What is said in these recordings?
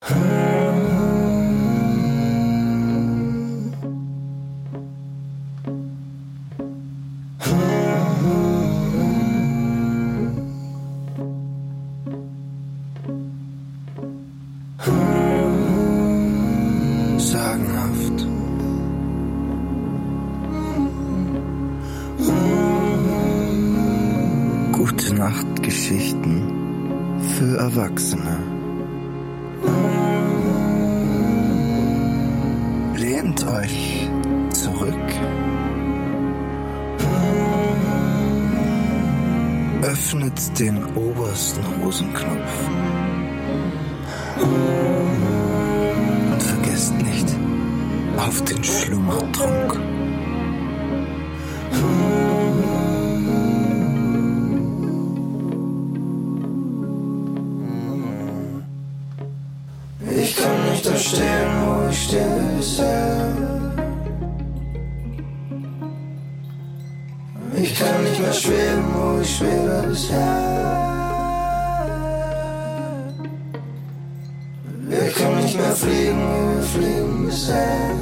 Sagenhaft. Öffnet den obersten Hosenknopf. Und vergesst nicht auf den Schlummertrunk. Schwebe bisher. Wir können nicht mehr fliegen, wir fliegen bisher.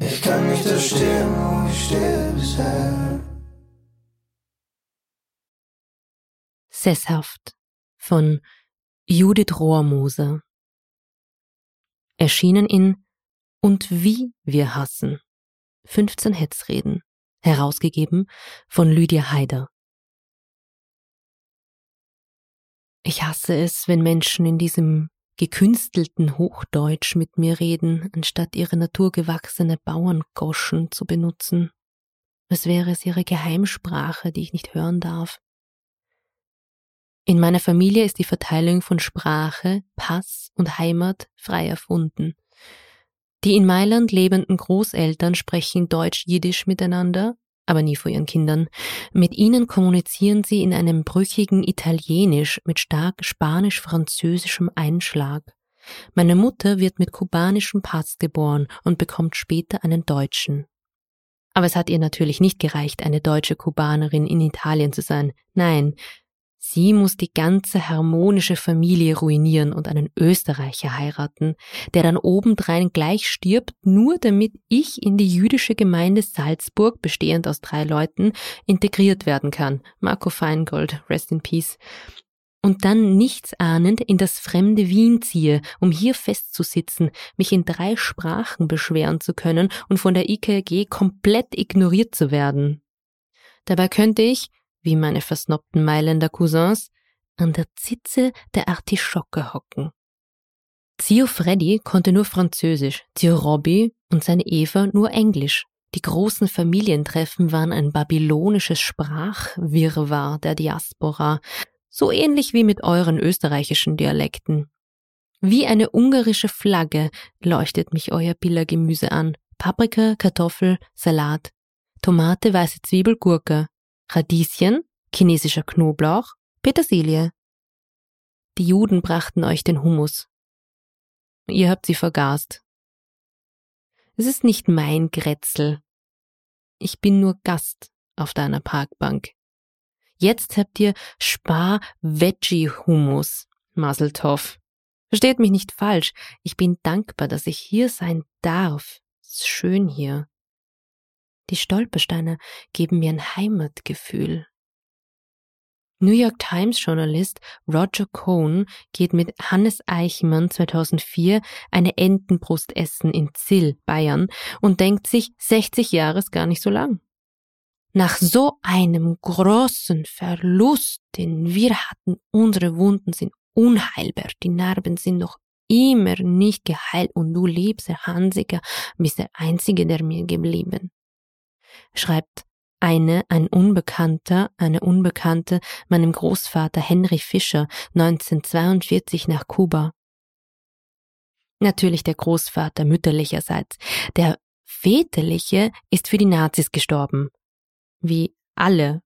Ich kann nicht da wo ich stehe bisher. Sesshaft von Judith Rohrmoser. Erschienen in Und wie wir hassen. 15 Hetzreden. Herausgegeben von Lydia Haider. Ich hasse es, wenn Menschen in diesem gekünstelten Hochdeutsch mit mir reden, anstatt ihre naturgewachsene Bauerngoschen zu benutzen. Als wäre es ihre Geheimsprache, die ich nicht hören darf. In meiner Familie ist die Verteilung von Sprache, Pass und Heimat frei erfunden. Die in Mailand lebenden Großeltern sprechen Deutsch-Jiddisch miteinander, aber nie vor ihren Kindern. Mit ihnen kommunizieren sie in einem brüchigen Italienisch mit stark spanisch-französischem Einschlag. Meine Mutter wird mit kubanischem Pass geboren und bekommt später einen deutschen. Aber es hat ihr natürlich nicht gereicht, eine deutsche Kubanerin in Italien zu sein. Nein, Sie muss die ganze harmonische Familie ruinieren und einen Österreicher heiraten, der dann obendrein gleich stirbt, nur damit ich in die jüdische Gemeinde Salzburg, bestehend aus drei Leuten, integriert werden kann. Marco Feingold, rest in peace. Und dann nichts ahnend in das fremde Wien ziehe, um hier festzusitzen, mich in drei Sprachen beschweren zu können und von der IKG komplett ignoriert zu werden. Dabei könnte ich, wie meine versnobten Mailänder Cousins, an der Zitze der Artischocke hocken. Zio Freddy konnte nur Französisch, Zio Robby und seine Eva nur Englisch. Die großen Familientreffen waren ein babylonisches Sprachwirrwarr der Diaspora, so ähnlich wie mit euren österreichischen Dialekten. Wie eine ungarische Flagge leuchtet mich euer Billergemüse an. Paprika, Kartoffel, Salat, Tomate, weiße Zwiebel, Gurke, Radieschen, chinesischer Knoblauch, Petersilie. Die Juden brachten euch den Hummus. Ihr habt sie vergast. Es ist nicht mein Grätzel. Ich bin nur Gast auf deiner Parkbank. Jetzt habt ihr Spar-Veggie-Hummus, Maseltoff. Versteht mich nicht falsch. Ich bin dankbar, dass ich hier sein darf. Es ist schön hier. Die Stolpersteine geben mir ein Heimatgefühl. New York Times Journalist Roger Cohn geht mit Hannes Eichmann 2004 eine Entenbrust essen in Zill, Bayern und denkt sich, 60 Jahre ist gar nicht so lang. Nach so einem großen Verlust, den wir hatten, unsere Wunden sind unheilbar, die Narben sind noch immer nicht geheilt und du liebst, Herr Hansiger, bist der Einzige, der mir geblieben schreibt eine, ein Unbekannter, eine Unbekannte meinem Großvater Henry Fischer 1942 nach Kuba. Natürlich der Großvater mütterlicherseits. Der väterliche ist für die Nazis gestorben. Wie alle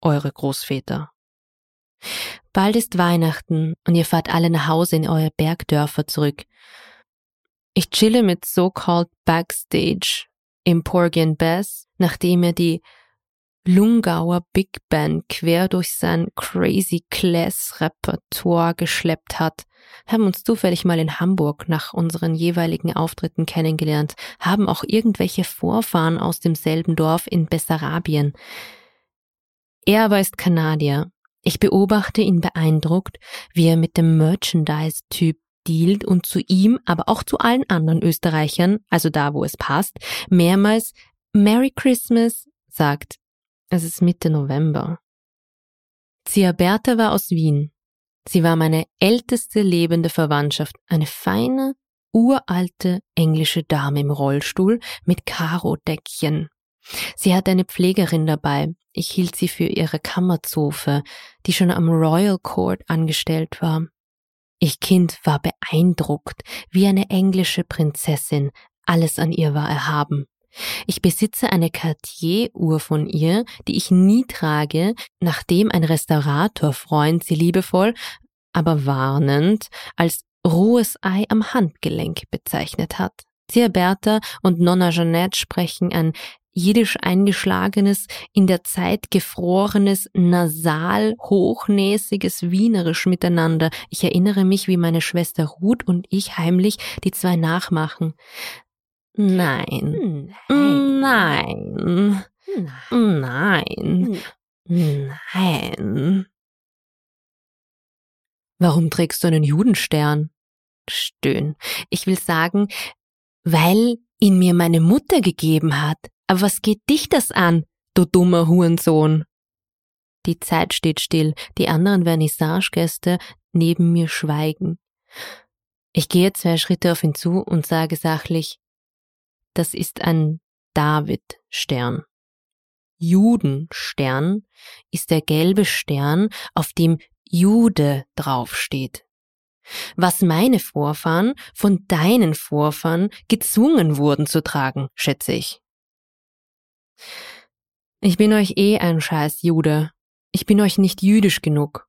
eure Großväter. Bald ist Weihnachten und ihr fahrt alle nach Hause in eure Bergdörfer zurück. Ich chille mit so-called Backstage im Porgy and Bess, nachdem er die Lungauer Big Band quer durch sein Crazy Class Repertoire geschleppt hat, haben uns zufällig mal in Hamburg nach unseren jeweiligen Auftritten kennengelernt, haben auch irgendwelche Vorfahren aus demselben Dorf in Bessarabien. Er aber ist Kanadier. Ich beobachte ihn beeindruckt, wie er mit dem Merchandise-Typ dealt und zu ihm, aber auch zu allen anderen Österreichern, also da, wo es passt, mehrmals Merry Christmas sagt. Es ist Mitte November. Zia Bertha war aus Wien. Sie war meine älteste lebende Verwandtschaft, eine feine, uralte englische Dame im Rollstuhl mit Karo-Deckchen. Sie hatte eine Pflegerin dabei. Ich hielt sie für ihre Kammerzofe, die schon am Royal Court angestellt war. Ich Kind war beeindruckt, wie eine englische Prinzessin, alles an ihr war erhaben. Ich besitze eine Cartier-Uhr von ihr, die ich nie trage, nachdem ein Restauratorfreund sie liebevoll, aber warnend als rohes Ei am Handgelenk bezeichnet hat. Tia Bertha und Nonna Jeanette sprechen ein jiddisch eingeschlagenes, in der Zeit gefrorenes, nasal, hochnäsiges Wienerisch miteinander. Ich erinnere mich, wie meine Schwester Ruth und ich heimlich die zwei nachmachen. Nein. Nein. Nein. Nein. Warum trägst du einen Judenstern? Stöhn. Ich will sagen, weil ihn mir meine Mutter gegeben hat. Aber was geht dich das an, du dummer Hurensohn? Die Zeit steht still, die anderen Vernissagegäste neben mir schweigen. Ich gehe zwei Schritte auf ihn zu und sage sachlich, das ist ein David-Stern. Judenstern ist der gelbe Stern, auf dem Jude draufsteht. Was meine Vorfahren von deinen Vorfahren gezwungen wurden zu tragen, schätze ich. Ich bin euch eh ein scheiß Jude. Ich bin euch nicht jüdisch genug.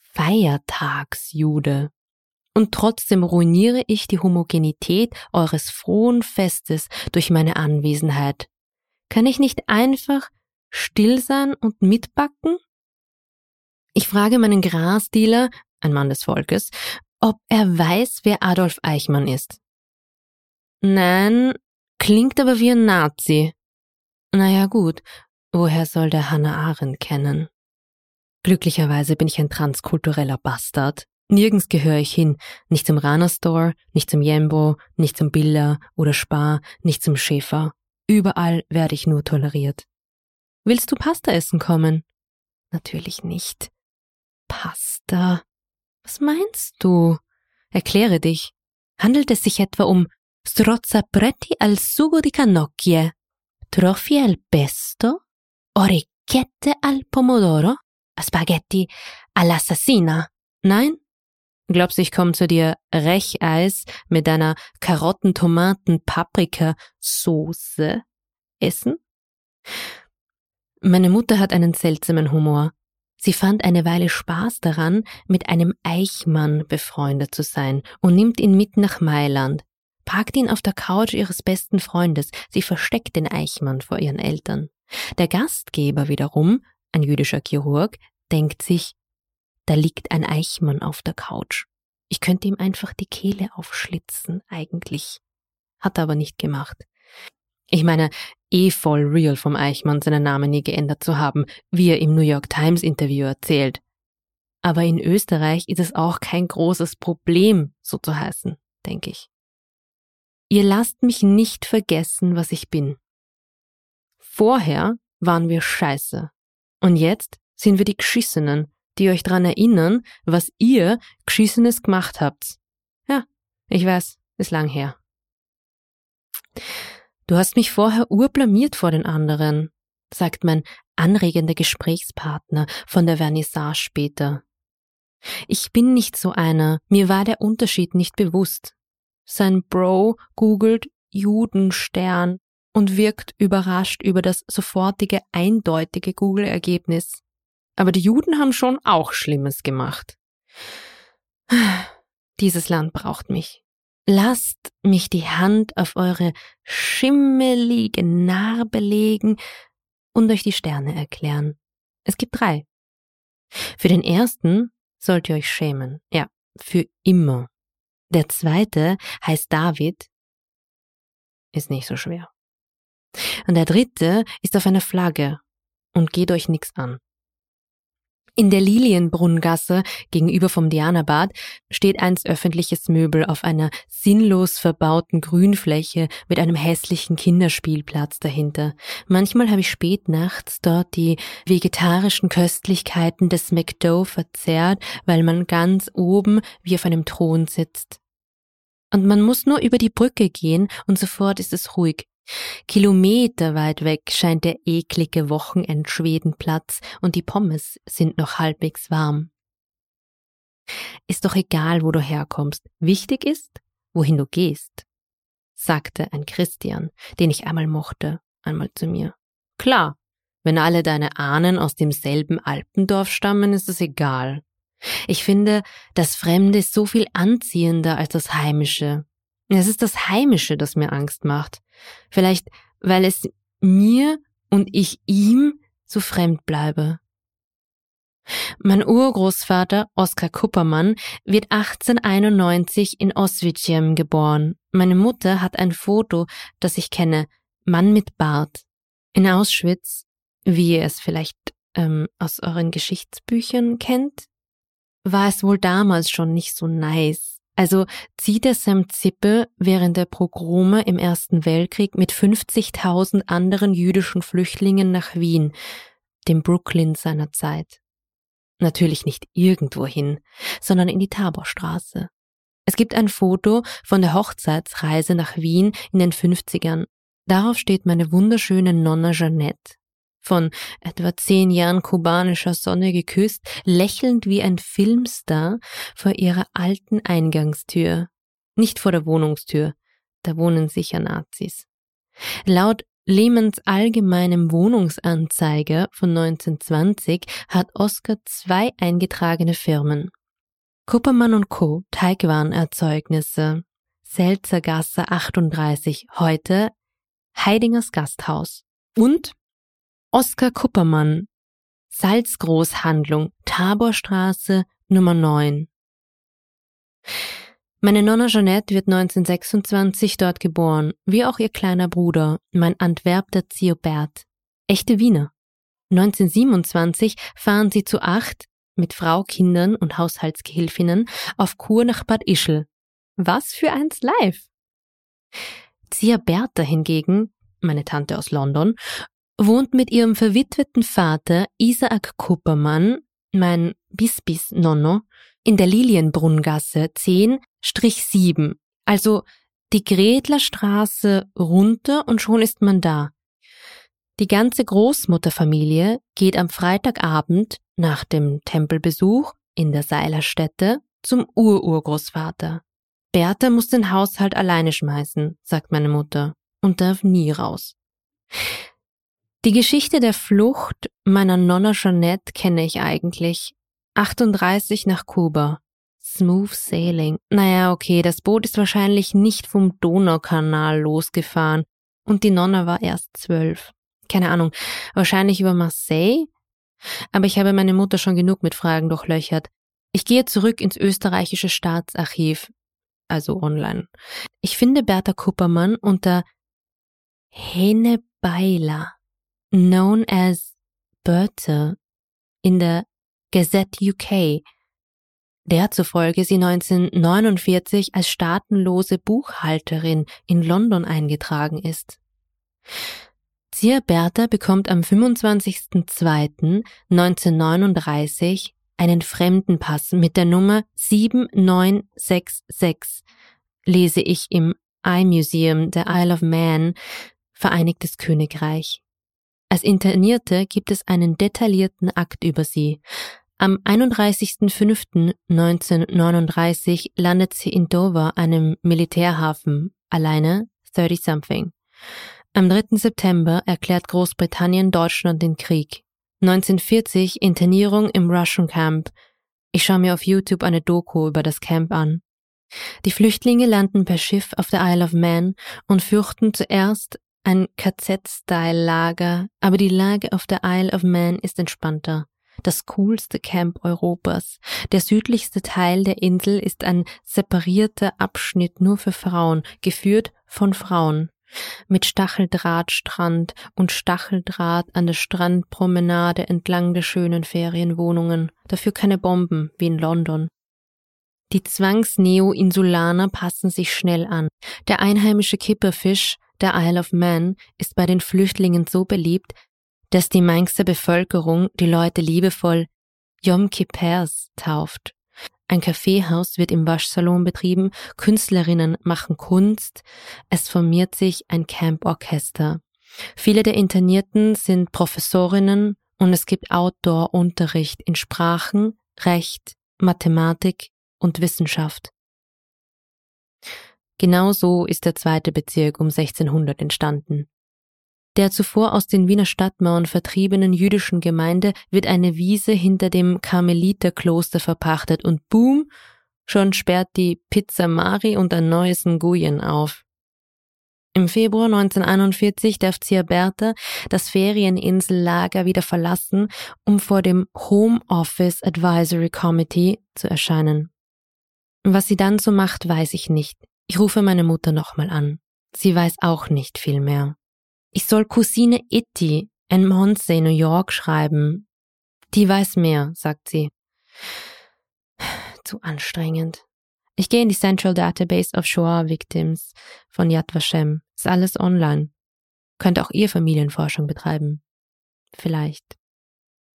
Feiertagsjude und trotzdem ruiniere ich die Homogenität eures frohen Festes durch meine Anwesenheit. Kann ich nicht einfach still sein und mitbacken? Ich frage meinen Grasdealer, ein Mann des Volkes, ob er weiß, wer Adolf Eichmann ist. Nein, klingt aber wie ein Nazi. Naja gut, woher soll der Hannah Arendt kennen? Glücklicherweise bin ich ein transkultureller Bastard. Nirgends gehöre ich hin, nicht zum Rana Store, nicht zum Jembo, nicht zum Billa oder Spar, nicht zum Schäfer. Überall werde ich nur toleriert. Willst du Pasta essen kommen? Natürlich nicht. Pasta? Was meinst du? Erkläre dich. Handelt es sich etwa um strozzapretti al sugo di cannocchie, trofie al pesto, orecchiette al pomodoro, spaghetti all'assassina? Nein? Glaubst, ich komme zu dir Recheis mit deiner Karotten, Tomaten, Paprika, Soße essen? Meine Mutter hat einen seltsamen Humor. Sie fand eine Weile Spaß daran, mit einem Eichmann befreundet zu sein und nimmt ihn mit nach Mailand, parkt ihn auf der Couch ihres besten Freundes, sie versteckt den Eichmann vor ihren Eltern. Der Gastgeber wiederum, ein jüdischer Chirurg, denkt sich, da liegt ein Eichmann auf der Couch. Ich könnte ihm einfach die Kehle aufschlitzen, eigentlich. Hat er aber nicht gemacht. Ich meine, eh voll real vom Eichmann seinen Namen nie geändert zu haben, wie er im New York Times Interview erzählt. Aber in Österreich ist es auch kein großes Problem, so zu heißen, denke ich. Ihr lasst mich nicht vergessen, was ich bin. Vorher waren wir scheiße. Und jetzt sind wir die Geschissenen, die euch dran erinnern, was ihr Geschissenes gemacht habt. Ja, ich weiß, ist lang her. Du hast mich vorher urblamiert vor den anderen, sagt mein anregender Gesprächspartner von der Vernissage später. Ich bin nicht so einer, mir war der Unterschied nicht bewusst. Sein Bro googelt Judenstern und wirkt überrascht über das sofortige, eindeutige Google-Ergebnis. Aber die Juden haben schon auch Schlimmes gemacht. Dieses Land braucht mich. Lasst mich die Hand auf eure schimmelige Narbe legen und euch die Sterne erklären. Es gibt drei. Für den ersten sollt ihr euch schämen. Ja, für immer. Der zweite heißt David. Ist nicht so schwer. Und der dritte ist auf einer Flagge und geht euch nix an. In der Lilienbrunngasse gegenüber vom Dianabad steht eins öffentliches Möbel auf einer sinnlos verbauten Grünfläche mit einem hässlichen Kinderspielplatz dahinter. Manchmal habe ich spät nachts dort die vegetarischen Köstlichkeiten des McDo verzehrt, weil man ganz oben wie auf einem Thron sitzt. Und man muss nur über die Brücke gehen und sofort ist es ruhig. Kilometer weit weg scheint der eklige Wochenendschwedenplatz und die Pommes sind noch halbwegs warm. Ist doch egal, wo du herkommst. Wichtig ist, wohin du gehst, sagte ein Christian, den ich einmal mochte, einmal zu mir. Klar, wenn alle deine Ahnen aus demselben Alpendorf stammen, ist es egal. Ich finde, das Fremde ist so viel anziehender als das Heimische. Es ist das Heimische, das mir Angst macht. Vielleicht, weil es mir und ich ihm so fremd bleibe. Mein Urgroßvater Oskar Kuppermann wird 1891 in Oswiecim geboren. Meine Mutter hat ein Foto, das ich kenne, Mann mit Bart. In Auschwitz, wie ihr es vielleicht ähm, aus euren Geschichtsbüchern kennt, war es wohl damals schon nicht so nice. Also zieht Sam Zippe während der Pogrome im Ersten Weltkrieg mit 50.000 anderen jüdischen Flüchtlingen nach Wien, dem Brooklyn seiner Zeit. Natürlich nicht irgendwohin, sondern in die Taborstraße. Es gibt ein Foto von der Hochzeitsreise nach Wien in den 50ern. Darauf steht meine wunderschöne Nonna Jeanette von etwa zehn Jahren kubanischer Sonne geküsst, lächelnd wie ein Filmstar vor ihrer alten Eingangstür. Nicht vor der Wohnungstür, da wohnen sicher Nazis. Laut Lehmanns allgemeinem Wohnungsanzeiger von 1920 hat Oscar zwei eingetragene Firmen. Kuppermann Co. Teigwarenerzeugnisse. Selzergasse 38, heute Heidingers Gasthaus. Und Oskar Kuppermann, Salzgroßhandlung, Taborstraße Nummer 9. Meine Nonna Jeanette wird 1926 dort geboren, wie auch ihr kleiner Bruder, mein Antwerpter Ziobert. Echte Wiener. 1927 fahren sie zu acht, mit Frau, Kindern und Haushaltsgehilfinnen, auf Kur nach Bad Ischl. Was für eins live! Zia Bertha hingegen, meine Tante aus London, wohnt mit ihrem verwitweten Vater Isaac Kuppermann, mein Bisbis Nonno, in der Lilienbrunngasse 10-7, also die Gretlerstraße runter und schon ist man da. Die ganze Großmutterfamilie geht am Freitagabend nach dem Tempelbesuch in der Seilerstätte zum Ururgroßvater. Bertha muss den Haushalt alleine schmeißen, sagt meine Mutter, und darf nie raus. Die Geschichte der Flucht meiner Nonna Jeanette kenne ich eigentlich. 38 nach Kuba. Smooth Sailing. Naja, okay, das Boot ist wahrscheinlich nicht vom Donaukanal losgefahren und die Nonna war erst zwölf. Keine Ahnung, wahrscheinlich über Marseille? Aber ich habe meine Mutter schon genug mit Fragen durchlöchert. Ich gehe zurück ins österreichische Staatsarchiv, also online. Ich finde Bertha Kuppermann unter Hene Beiler known as Bertha in der Gazette UK, der zufolge sie 1949 als staatenlose Buchhalterin in London eingetragen ist. Zia Bertha bekommt am 25.02.1939 einen Fremdenpass mit der Nummer 7966, lese ich im iMuseum der Isle of Man, Vereinigtes Königreich. Als Internierte gibt es einen detaillierten Akt über sie. Am 31.05.1939 landet sie in Dover, einem Militärhafen, alleine, 30-something. Am 3. September erklärt Großbritannien Deutschland den Krieg. 1940 Internierung im Russian Camp. Ich schaue mir auf YouTube eine Doku über das Camp an. Die Flüchtlinge landen per Schiff auf der Isle of Man und fürchten zuerst ein KZ-Style-Lager, aber die Lage auf der Isle of Man ist entspannter. Das coolste Camp Europas. Der südlichste Teil der Insel ist ein separierter Abschnitt nur für Frauen, geführt von Frauen. Mit Stacheldrahtstrand und Stacheldraht an der Strandpromenade entlang der schönen Ferienwohnungen. Dafür keine Bomben, wie in London. Die Zwangs-Neo-Insulaner passen sich schnell an. Der einheimische Kipperfisch, der Isle of Man, ist bei den Flüchtlingen so beliebt, dass die Mainzer Bevölkerung die Leute liebevoll Yom Kippers tauft. Ein Kaffeehaus wird im Waschsalon betrieben, Künstlerinnen machen Kunst, es formiert sich ein Camp-Orchester. Viele der Internierten sind Professorinnen und es gibt Outdoor-Unterricht in Sprachen, Recht, Mathematik und Wissenschaft. Genauso ist der zweite Bezirk um 1600 entstanden. Der zuvor aus den Wiener Stadtmauern vertriebenen jüdischen Gemeinde wird eine Wiese hinter dem Karmeliterkloster verpachtet und boom, schon sperrt die Pizza Mari und ein neues Nguyen auf. Im Februar 1941 darf Zia Bertha das Ferieninsellager wieder verlassen, um vor dem Home Office Advisory Committee zu erscheinen. Was sie dann so macht, weiß ich nicht. Ich rufe meine Mutter nochmal an. Sie weiß auch nicht viel mehr. Ich soll Cousine Itty in Monsey, New York schreiben. Die weiß mehr, sagt sie. Zu anstrengend. Ich gehe in die Central Database of Shoah Victims von Yad Vashem. Ist alles online. Könnt auch ihr Familienforschung betreiben. Vielleicht.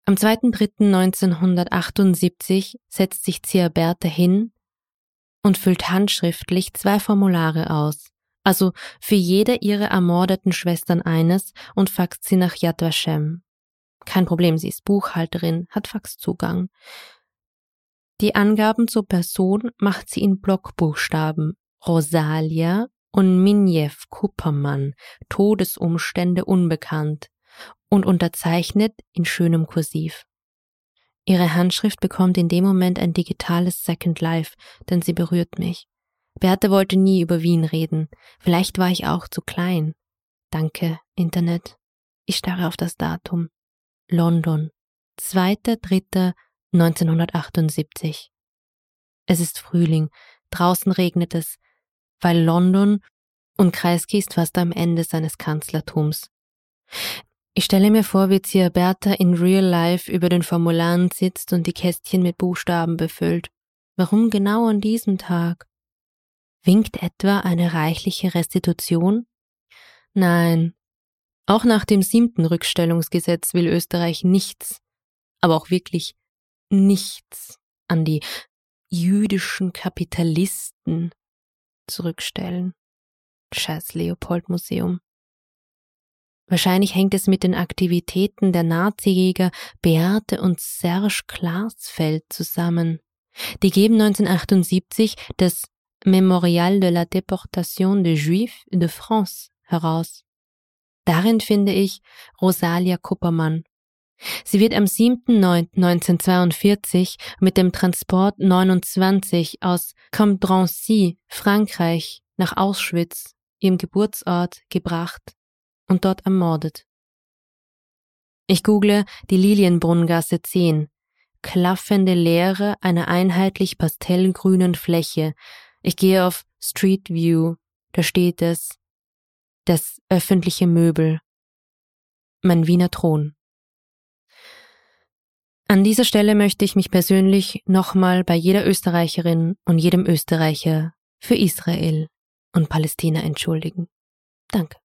Am 2.3.1978 setzt sich Zia Bertha hin und füllt handschriftlich zwei Formulare aus also für jede ihrer ermordeten Schwestern eines und faxt sie nach Yad Vashem. Kein Problem, sie ist Buchhalterin, hat Faxzugang. Die Angaben zur Person macht sie in Blockbuchstaben. Rosalia und Minjev Kuppermann, Todesumstände unbekannt und unterzeichnet in schönem Kursiv. Ihre Handschrift bekommt in dem Moment ein digitales Second Life, denn sie berührt mich. Bertha wollte nie über Wien reden. Vielleicht war ich auch zu klein. Danke, Internet. Ich starre auf das Datum. London. 2.3.1978. Es ist Frühling. Draußen regnet es, weil London und Kreisky ist fast am Ende seines Kanzlertums. Ich stelle mir vor, wie Zia Bertha in Real Life über den Formularen sitzt und die Kästchen mit Buchstaben befüllt. Warum genau an diesem Tag? Winkt etwa eine reichliche Restitution? Nein. Auch nach dem siebten Rückstellungsgesetz will Österreich nichts, aber auch wirklich nichts an die jüdischen Kapitalisten zurückstellen. Scheiß Leopold Museum. Wahrscheinlich hängt es mit den Aktivitäten der Nazijäger Beate und Serge Klarsfeld zusammen. Die geben 1978 das Memorial de la Déportation des Juifs de France heraus. Darin finde ich Rosalia Kuppermann. Sie wird am 7.9.1942 mit dem Transport 29 aus Cambrancy, Frankreich, nach Auschwitz, ihrem Geburtsort, gebracht und dort ermordet. Ich google die Lilienbrunngasse 10, klaffende Leere einer einheitlich pastellgrünen Fläche, ich gehe auf Street View, da steht es, das öffentliche Möbel, mein Wiener Thron. An dieser Stelle möchte ich mich persönlich nochmal bei jeder Österreicherin und jedem Österreicher für Israel und Palästina entschuldigen. Danke.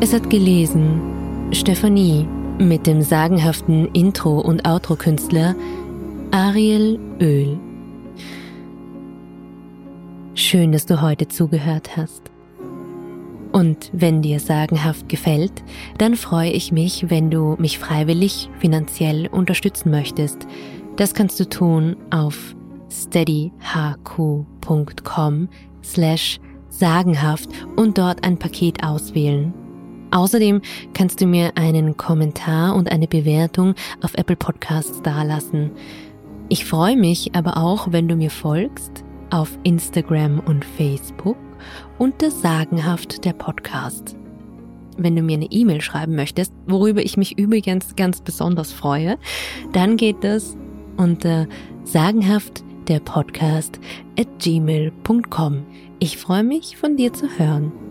Es hat gelesen Stephanie mit dem sagenhaften Intro- und Outro-Künstler Ariel Öl. Schön, dass du heute zugehört hast. Und wenn dir sagenhaft gefällt, dann freue ich mich, wenn du mich freiwillig finanziell unterstützen möchtest. Das kannst du tun auf steadyhq.com slash sagenhaft und dort ein Paket auswählen. Außerdem kannst du mir einen Kommentar und eine Bewertung auf Apple Podcasts dalassen. Ich freue mich aber auch, wenn du mir folgst auf Instagram und Facebook unter Sagenhaft der Podcast. Wenn du mir eine E-Mail schreiben möchtest, worüber ich mich übrigens ganz besonders freue, dann geht das unter sagenhaft der Podcast at gmail.com. Ich freue mich, von dir zu hören.